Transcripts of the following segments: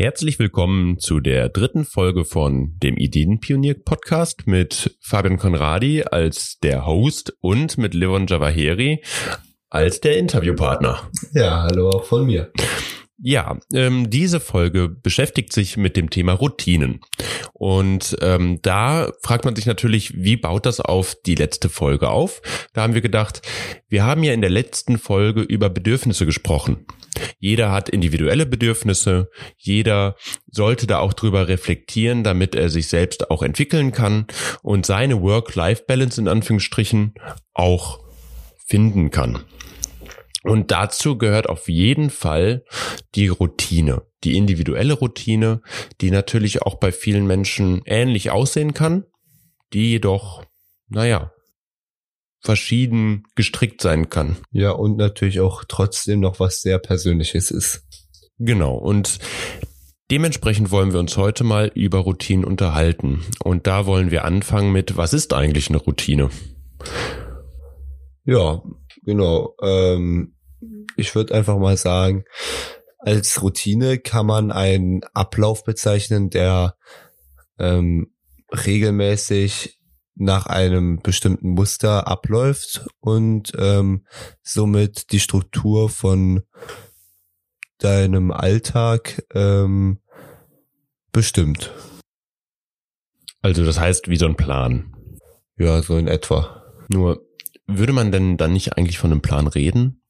Herzlich willkommen zu der dritten Folge von dem Ideenpionier-Podcast mit Fabian Conradi als der Host und mit Levon Javaheri als der Interviewpartner. Ja, hallo auch von mir. Ja, ähm, diese Folge beschäftigt sich mit dem Thema Routinen. Und ähm, da fragt man sich natürlich, wie baut das auf die letzte Folge auf? Da haben wir gedacht, wir haben ja in der letzten Folge über Bedürfnisse gesprochen. Jeder hat individuelle Bedürfnisse, jeder sollte da auch drüber reflektieren, damit er sich selbst auch entwickeln kann und seine Work-Life-Balance in Anführungsstrichen auch finden kann. Und dazu gehört auf jeden Fall die Routine, die individuelle Routine, die natürlich auch bei vielen Menschen ähnlich aussehen kann, die jedoch, naja, verschieden gestrickt sein kann. Ja, und natürlich auch trotzdem noch was sehr Persönliches ist. Genau. Und dementsprechend wollen wir uns heute mal über Routinen unterhalten. Und da wollen wir anfangen mit, was ist eigentlich eine Routine? Ja, genau. Ähm, ich würde einfach mal sagen, als Routine kann man einen Ablauf bezeichnen, der ähm, regelmäßig nach einem bestimmten Muster abläuft und ähm, somit die Struktur von deinem Alltag ähm, bestimmt. Also das heißt wie so ein Plan. Ja, so in etwa. Nur würde man denn dann nicht eigentlich von einem Plan reden?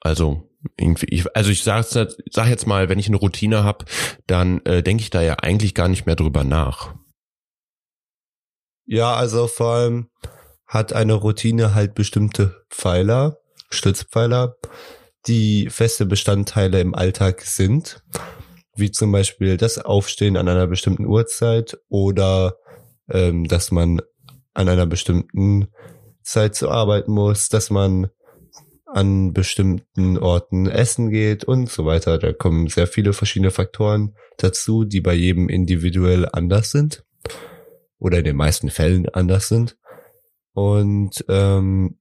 Also irgendwie, ich, also ich sag, sag jetzt mal, wenn ich eine Routine habe, dann äh, denke ich da ja eigentlich gar nicht mehr drüber nach. Ja, also vor allem hat eine Routine halt bestimmte Pfeiler, Stützpfeiler, die feste Bestandteile im Alltag sind, wie zum Beispiel das Aufstehen an einer bestimmten Uhrzeit oder ähm, dass man an einer bestimmten Zeit zu arbeiten muss, dass man an bestimmten Orten essen geht und so weiter. Da kommen sehr viele verschiedene Faktoren dazu, die bei jedem individuell anders sind oder in den meisten Fällen anders sind. Und ähm,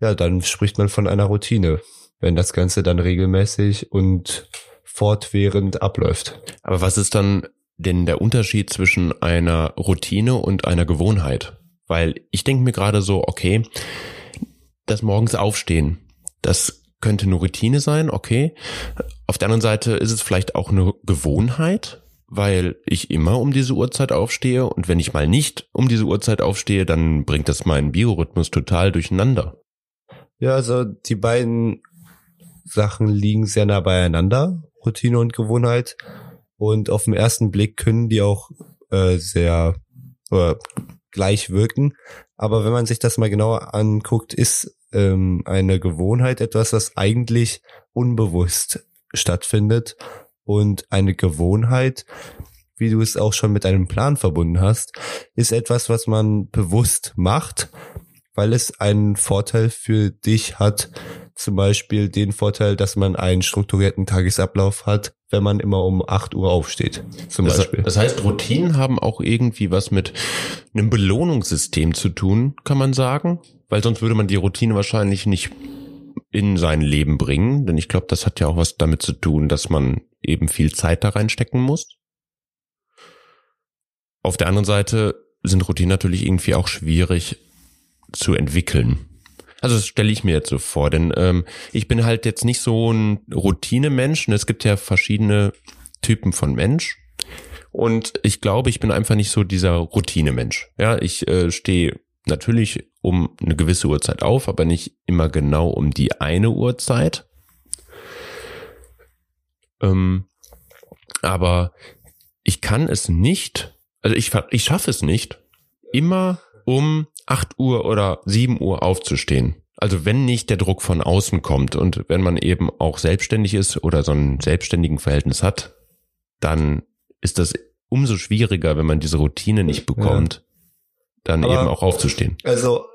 ja, dann spricht man von einer Routine, wenn das Ganze dann regelmäßig und fortwährend abläuft. Aber was ist dann denn der Unterschied zwischen einer Routine und einer Gewohnheit? Weil ich denke mir gerade so, okay, das morgens aufstehen, das könnte eine Routine sein, okay. Auf der anderen Seite ist es vielleicht auch eine Gewohnheit, weil ich immer um diese Uhrzeit aufstehe und wenn ich mal nicht um diese Uhrzeit aufstehe, dann bringt das meinen Biorhythmus total durcheinander. Ja, also die beiden Sachen liegen sehr nah beieinander, Routine und Gewohnheit. Und auf den ersten Blick können die auch äh, sehr äh, gleich wirken. Aber wenn man sich das mal genauer anguckt, ist ähm, eine Gewohnheit etwas, was eigentlich unbewusst stattfindet und eine Gewohnheit, wie du es auch schon mit einem Plan verbunden hast, ist etwas, was man bewusst macht, weil es einen Vorteil für dich hat. Zum Beispiel den Vorteil, dass man einen strukturierten Tagesablauf hat, wenn man immer um 8 Uhr aufsteht. Zum das, Beispiel. Das heißt, Routinen haben auch irgendwie was mit einem Belohnungssystem zu tun, kann man sagen? Weil sonst würde man die Routine wahrscheinlich nicht in sein Leben bringen. Denn ich glaube, das hat ja auch was damit zu tun, dass man eben viel Zeit da reinstecken muss. Auf der anderen Seite sind Routinen natürlich irgendwie auch schwierig zu entwickeln. Also das stelle ich mir jetzt so vor, denn ähm, ich bin halt jetzt nicht so ein Routinemensch. Und es gibt ja verschiedene Typen von Mensch. Und ich glaube, ich bin einfach nicht so dieser Routinemensch. Ja, ich äh, stehe natürlich um eine gewisse Uhrzeit auf, aber nicht immer genau um die eine Uhrzeit. Ähm, aber ich kann es nicht, also ich, ich schaffe es nicht, immer um 8 Uhr oder 7 Uhr aufzustehen. Also wenn nicht der Druck von außen kommt und wenn man eben auch selbstständig ist oder so ein selbstständigen Verhältnis hat, dann ist das umso schwieriger, wenn man diese Routine nicht bekommt, ja. dann Aber eben auch aufzustehen. Also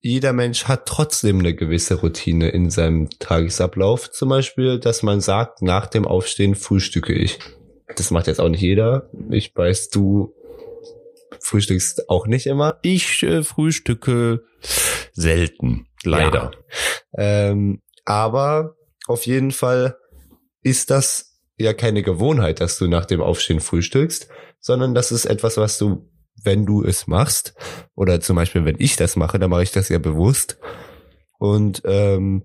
jeder Mensch hat trotzdem eine gewisse Routine in seinem Tagesablauf. Zum Beispiel, dass man sagt, nach dem Aufstehen frühstücke ich. Das macht jetzt auch nicht jeder. Ich weiß, du frühstückst auch nicht immer. Ich äh, frühstücke selten, leider. Ja. Ähm, aber auf jeden Fall ist das ja keine Gewohnheit, dass du nach dem Aufstehen frühstückst, sondern das ist etwas, was du, wenn du es machst, oder zum Beispiel, wenn ich das mache, dann mache ich das ja bewusst und ähm,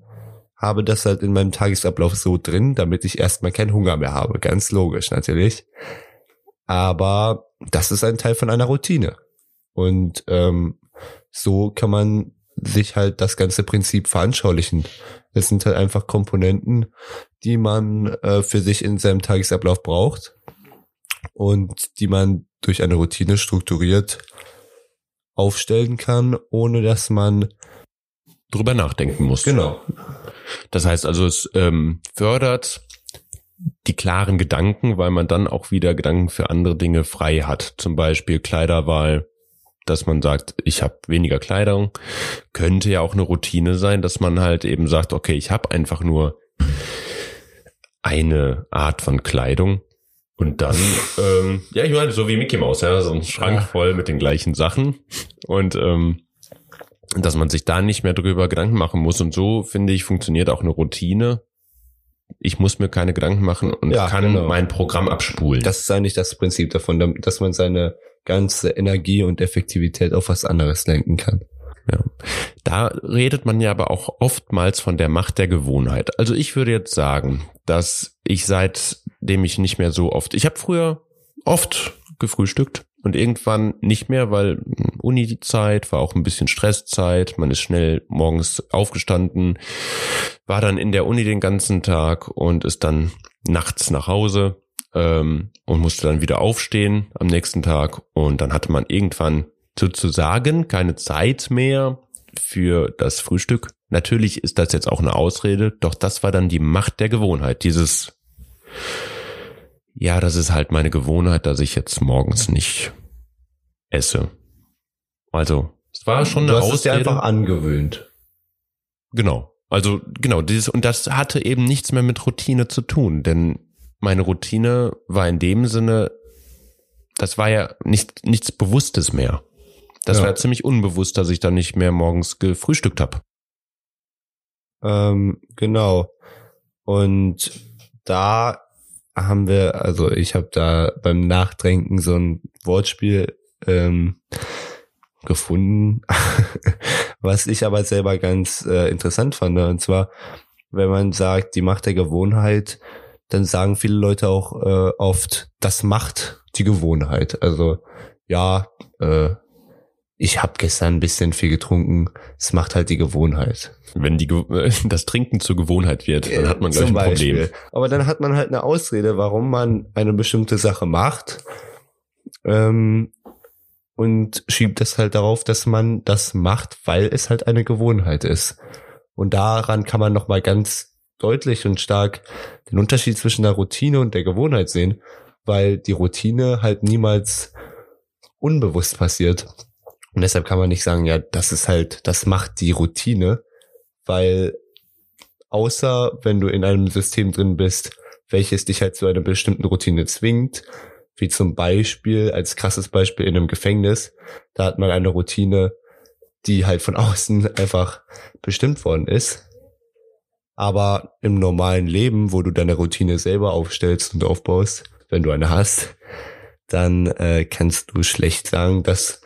habe das halt in meinem Tagesablauf so drin, damit ich erstmal keinen Hunger mehr habe. Ganz logisch natürlich. Aber das ist ein Teil von einer Routine. Und ähm, so kann man sich halt das ganze Prinzip veranschaulichen. Es sind halt einfach Komponenten, die man äh, für sich in seinem Tagesablauf braucht und die man durch eine Routine strukturiert aufstellen kann, ohne dass man drüber nachdenken muss. Genau. Das heißt also, es ähm, fördert die klaren Gedanken, weil man dann auch wieder Gedanken für andere Dinge frei hat. Zum Beispiel Kleiderwahl, dass man sagt, ich habe weniger Kleidung. Könnte ja auch eine Routine sein, dass man halt eben sagt, okay, ich habe einfach nur eine Art von Kleidung. Und dann, ähm, ja, ich meine, so wie Mickey Mouse, ja, so ein Schrank voll mit den gleichen Sachen. Und ähm, dass man sich da nicht mehr drüber Gedanken machen muss. Und so, finde ich, funktioniert auch eine Routine. Ich muss mir keine Gedanken machen und ja, kann genau. mein Programm abspulen. Das ist eigentlich das Prinzip davon, dass man seine ganze Energie und Effektivität auf was anderes lenken kann. Ja. Da redet man ja aber auch oftmals von der Macht der Gewohnheit. Also ich würde jetzt sagen, dass ich seitdem ich nicht mehr so oft, ich habe früher oft gefrühstückt und irgendwann nicht mehr, weil Uni-Zeit war auch ein bisschen Stresszeit. Man ist schnell morgens aufgestanden, war dann in der Uni den ganzen Tag und ist dann nachts nach Hause ähm, und musste dann wieder aufstehen am nächsten Tag. Und dann hatte man irgendwann sozusagen keine Zeit mehr für das Frühstück. Natürlich ist das jetzt auch eine Ausrede, doch das war dann die Macht der Gewohnheit, dieses ja, das ist halt meine Gewohnheit, dass ich jetzt morgens nicht esse. Also, es war schon eine du hast Ausrede. Es dir einfach angewöhnt. Genau. Also, genau, dieses, und das hatte eben nichts mehr mit Routine zu tun, denn meine Routine war in dem Sinne, das war ja nicht, nichts Bewusstes mehr. Das ja. war ja ziemlich unbewusst, dass ich dann nicht mehr morgens gefrühstückt habe. Ähm, genau. Und da haben wir, also ich habe da beim Nachdenken so ein Wortspiel ähm, gefunden, was ich aber selber ganz äh, interessant fand. Und zwar, wenn man sagt, die Macht der Gewohnheit, dann sagen viele Leute auch äh, oft, das macht die Gewohnheit. Also ja, äh, ich habe gestern ein bisschen viel getrunken. Es macht halt die Gewohnheit. Wenn die das Trinken zur Gewohnheit wird, dann hat man gleich ein Problem. Beispiel. Aber dann hat man halt eine Ausrede, warum man eine bestimmte Sache macht. Ähm, und schiebt es halt darauf, dass man das macht, weil es halt eine Gewohnheit ist. Und daran kann man nochmal ganz deutlich und stark den Unterschied zwischen der Routine und der Gewohnheit sehen, weil die Routine halt niemals unbewusst passiert. Und deshalb kann man nicht sagen, ja, das ist halt, das macht die Routine, weil außer wenn du in einem System drin bist, welches dich halt zu einer bestimmten Routine zwingt, wie zum Beispiel, als krasses Beispiel in einem Gefängnis, da hat man eine Routine, die halt von außen einfach bestimmt worden ist. Aber im normalen Leben, wo du deine Routine selber aufstellst und aufbaust, wenn du eine hast, dann äh, kannst du schlecht sagen, dass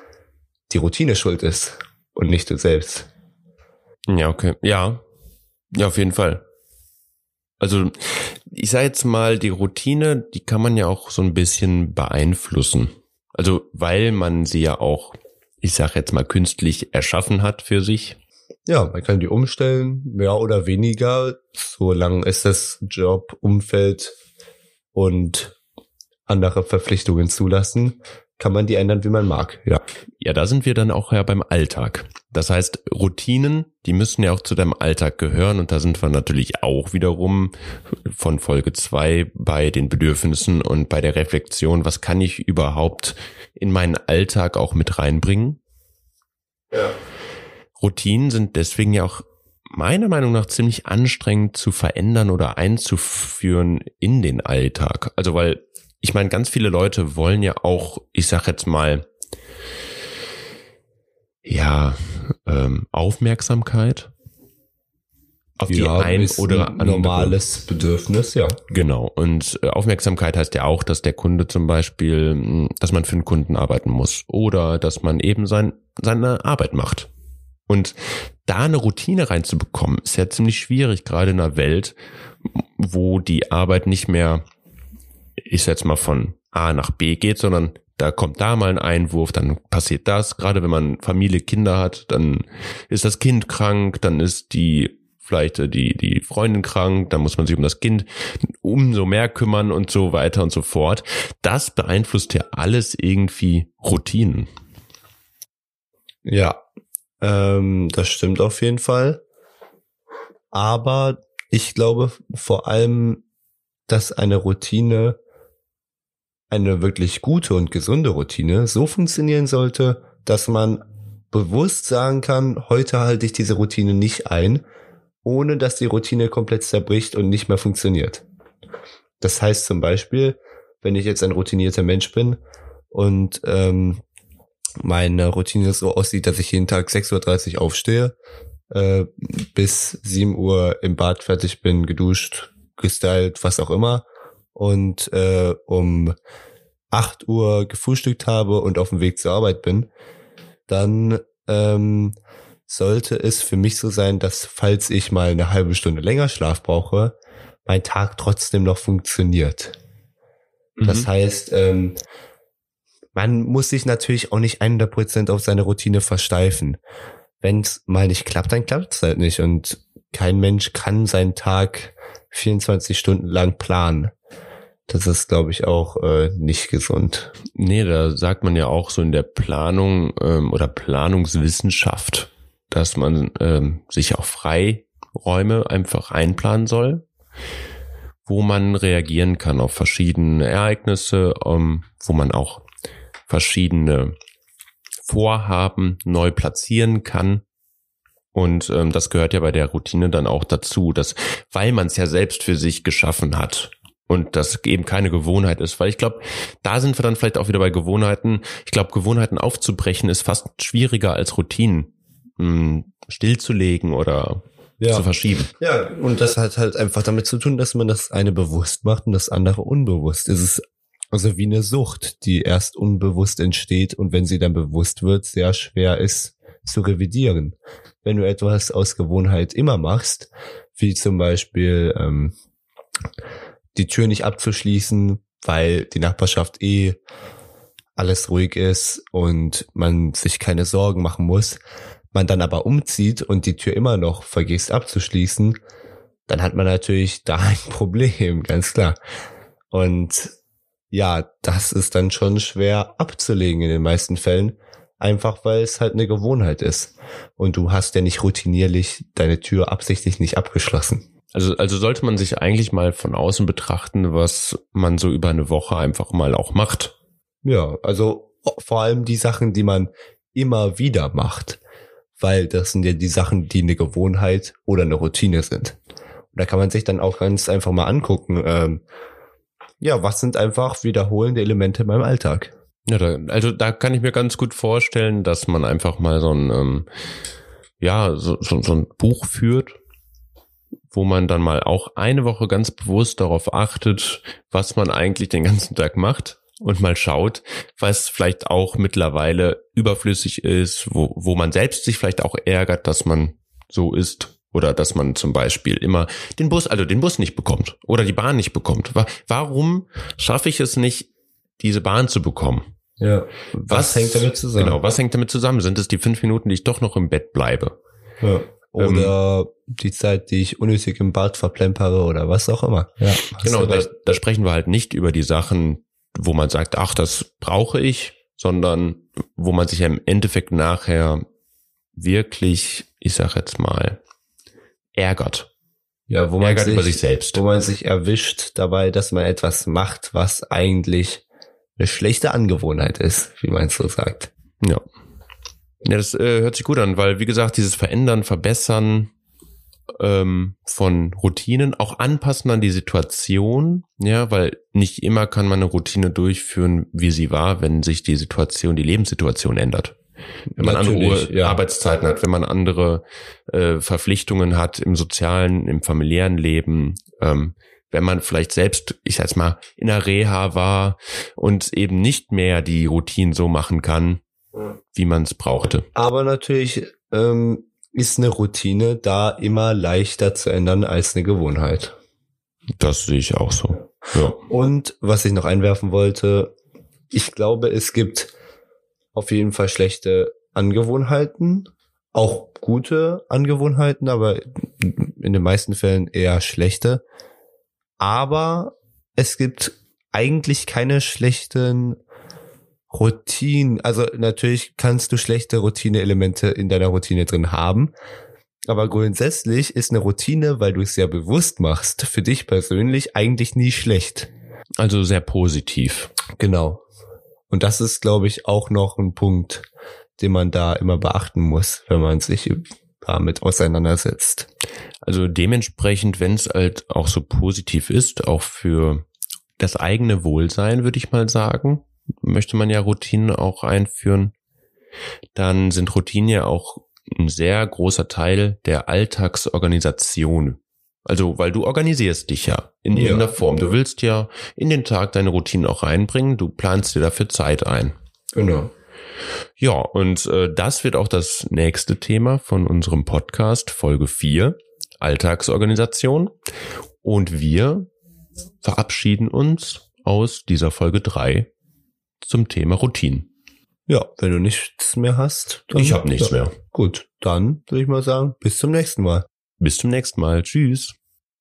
die Routine schuld ist und nicht du selbst. Ja, okay. Ja. Ja, auf jeden Fall. Also, ich sage jetzt mal, die Routine, die kann man ja auch so ein bisschen beeinflussen. Also, weil man sie ja auch, ich sage jetzt mal, künstlich erschaffen hat für sich. Ja, man kann die umstellen, mehr oder weniger, solange es das Job, Umfeld und andere Verpflichtungen zulassen kann man die ändern, wie man mag. Ja. Ja, da sind wir dann auch ja beim Alltag. Das heißt, Routinen, die müssen ja auch zu deinem Alltag gehören und da sind wir natürlich auch wiederum von Folge zwei bei den Bedürfnissen und bei der Reflexion, was kann ich überhaupt in meinen Alltag auch mit reinbringen? Ja. Routinen sind deswegen ja auch meiner Meinung nach ziemlich anstrengend zu verändern oder einzuführen in den Alltag. Also weil ich meine, ganz viele Leute wollen ja auch, ich sag jetzt mal, ja, ähm, Aufmerksamkeit. auf die ein oder ein andere. normales Bedürfnis, ja. Genau. Und äh, Aufmerksamkeit heißt ja auch, dass der Kunde zum Beispiel, hm, dass man für einen Kunden arbeiten muss oder dass man eben sein, seine Arbeit macht. Und da eine Routine reinzubekommen, ist ja ziemlich schwierig, gerade in einer Welt, wo die Arbeit nicht mehr, ich jetzt mal von A nach B geht, sondern da kommt da mal ein Einwurf, dann passiert das. Gerade wenn man Familie, Kinder hat, dann ist das Kind krank, dann ist die vielleicht äh, die, die Freundin krank, dann muss man sich um das Kind umso mehr kümmern und so weiter und so fort. Das beeinflusst ja alles irgendwie Routinen. Ja, ähm, das stimmt auf jeden Fall. Aber ich glaube vor allem, dass eine Routine, eine wirklich gute und gesunde Routine so funktionieren sollte, dass man bewusst sagen kann, heute halte ich diese Routine nicht ein, ohne dass die Routine komplett zerbricht und nicht mehr funktioniert. Das heißt zum Beispiel, wenn ich jetzt ein routinierter Mensch bin und ähm, meine Routine so aussieht, dass ich jeden Tag 6.30 Uhr aufstehe, äh, bis 7 Uhr im Bad fertig bin, geduscht, gestylt, was auch immer und äh, um 8 Uhr gefrühstückt habe und auf dem Weg zur Arbeit bin, dann ähm, sollte es für mich so sein, dass falls ich mal eine halbe Stunde länger Schlaf brauche, mein Tag trotzdem noch funktioniert. Mhm. Das heißt, ähm, man muss sich natürlich auch nicht 100% auf seine Routine versteifen. Wenn es mal nicht klappt, dann klappt es halt nicht. Und kein Mensch kann seinen Tag 24 Stunden lang planen. Das ist, glaube ich, auch äh, nicht gesund. Nee, da sagt man ja auch so in der Planung ähm, oder Planungswissenschaft, dass man ähm, sich auch Freiräume einfach einplanen soll, wo man reagieren kann auf verschiedene Ereignisse, ähm, wo man auch verschiedene Vorhaben neu platzieren kann. Und ähm, das gehört ja bei der Routine dann auch dazu, dass, weil man es ja selbst für sich geschaffen hat und das eben keine Gewohnheit ist, weil ich glaube, da sind wir dann vielleicht auch wieder bei Gewohnheiten. Ich glaube, Gewohnheiten aufzubrechen ist fast schwieriger als Routinen mh, hm, stillzulegen oder ja. zu verschieben. Ja, und das hat halt einfach damit zu tun, dass man das eine bewusst macht und das andere unbewusst. Es ist also wie eine Sucht, die erst unbewusst entsteht und wenn sie dann bewusst wird, sehr schwer ist zu revidieren. Wenn du etwas aus Gewohnheit immer machst, wie zum Beispiel ähm, die Tür nicht abzuschließen, weil die Nachbarschaft eh alles ruhig ist und man sich keine Sorgen machen muss, man dann aber umzieht und die Tür immer noch vergisst abzuschließen, dann hat man natürlich da ein Problem, ganz klar. Und ja, das ist dann schon schwer abzulegen in den meisten Fällen, einfach weil es halt eine Gewohnheit ist. Und du hast ja nicht routinierlich deine Tür absichtlich nicht abgeschlossen. Also, also sollte man sich eigentlich mal von außen betrachten, was man so über eine Woche einfach mal auch macht. Ja, also vor allem die Sachen, die man immer wieder macht, weil das sind ja die Sachen, die eine Gewohnheit oder eine Routine sind. Und da kann man sich dann auch ganz einfach mal angucken, ähm, ja, was sind einfach wiederholende Elemente in meinem Alltag? Ja, da, also da kann ich mir ganz gut vorstellen, dass man einfach mal so ein, ähm, ja, so, so, so ein Buch führt, wo man dann mal auch eine Woche ganz bewusst darauf achtet, was man eigentlich den ganzen Tag macht und mal schaut, was vielleicht auch mittlerweile überflüssig ist, wo, wo man selbst sich vielleicht auch ärgert, dass man so ist oder dass man zum Beispiel immer den Bus, also den Bus nicht bekommt oder die Bahn nicht bekommt. Warum schaffe ich es nicht, diese Bahn zu bekommen? Ja. Was, was hängt damit zusammen? Genau, was hängt damit zusammen? Sind es die fünf Minuten, die ich doch noch im Bett bleibe? Ja. Oder ähm, die Zeit, die ich unnötig im Bad verplempere oder was auch immer. Ja, genau, da, da sprechen wir halt nicht über die Sachen, wo man sagt, ach, das brauche ich, sondern wo man sich ja im Endeffekt nachher wirklich, ich sag jetzt mal, ärgert. Ja, wo man ärgert sich, über sich selbst. Wo man sich erwischt dabei, dass man etwas macht, was eigentlich eine schlechte Angewohnheit ist, wie man es so sagt. Ja. Ja, das äh, hört sich gut an, weil wie gesagt, dieses Verändern, Verbessern ähm, von Routinen, auch anpassen an die Situation, ja, weil nicht immer kann man eine Routine durchführen, wie sie war, wenn sich die Situation, die Lebenssituation ändert. Wenn man andere Natürlich, Uhr ja. Arbeitszeiten hat, wenn man andere äh, Verpflichtungen hat im sozialen, im familiären Leben, ähm, wenn man vielleicht selbst, ich sag's mal, in der Reha war und eben nicht mehr die Routinen so machen kann, wie man es brauchte. Aber natürlich ähm, ist eine Routine da immer leichter zu ändern als eine Gewohnheit. Das sehe ich auch so. Ja. Und was ich noch einwerfen wollte, ich glaube, es gibt auf jeden Fall schlechte Angewohnheiten, auch gute Angewohnheiten, aber in den meisten Fällen eher schlechte. Aber es gibt eigentlich keine schlechten Routinen. Also natürlich kannst du schlechte Routine-Elemente in deiner Routine drin haben. Aber grundsätzlich ist eine Routine, weil du es sehr bewusst machst, für dich persönlich eigentlich nie schlecht. Also sehr positiv. Genau. Und das ist, glaube ich, auch noch ein Punkt, den man da immer beachten muss, wenn man sich damit auseinandersetzt. Also dementsprechend, wenn es halt auch so positiv ist, auch für das eigene Wohlsein, würde ich mal sagen, möchte man ja Routinen auch einführen, dann sind Routinen ja auch ein sehr großer Teil der Alltagsorganisation. Also, weil du organisierst dich ja in Ja. irgendeiner Form. Du willst ja in den Tag deine Routinen auch reinbringen, du planst dir dafür Zeit ein. Genau. Ja, und äh, das wird auch das nächste Thema von unserem Podcast, Folge 4, Alltagsorganisation. Und wir verabschieden uns aus dieser Folge 3 zum Thema Routinen. Ja, wenn du nichts mehr hast. Ich habe nichts mehr. Gut, dann würde ich mal sagen, bis zum nächsten Mal. Bis zum nächsten Mal. Tschüss.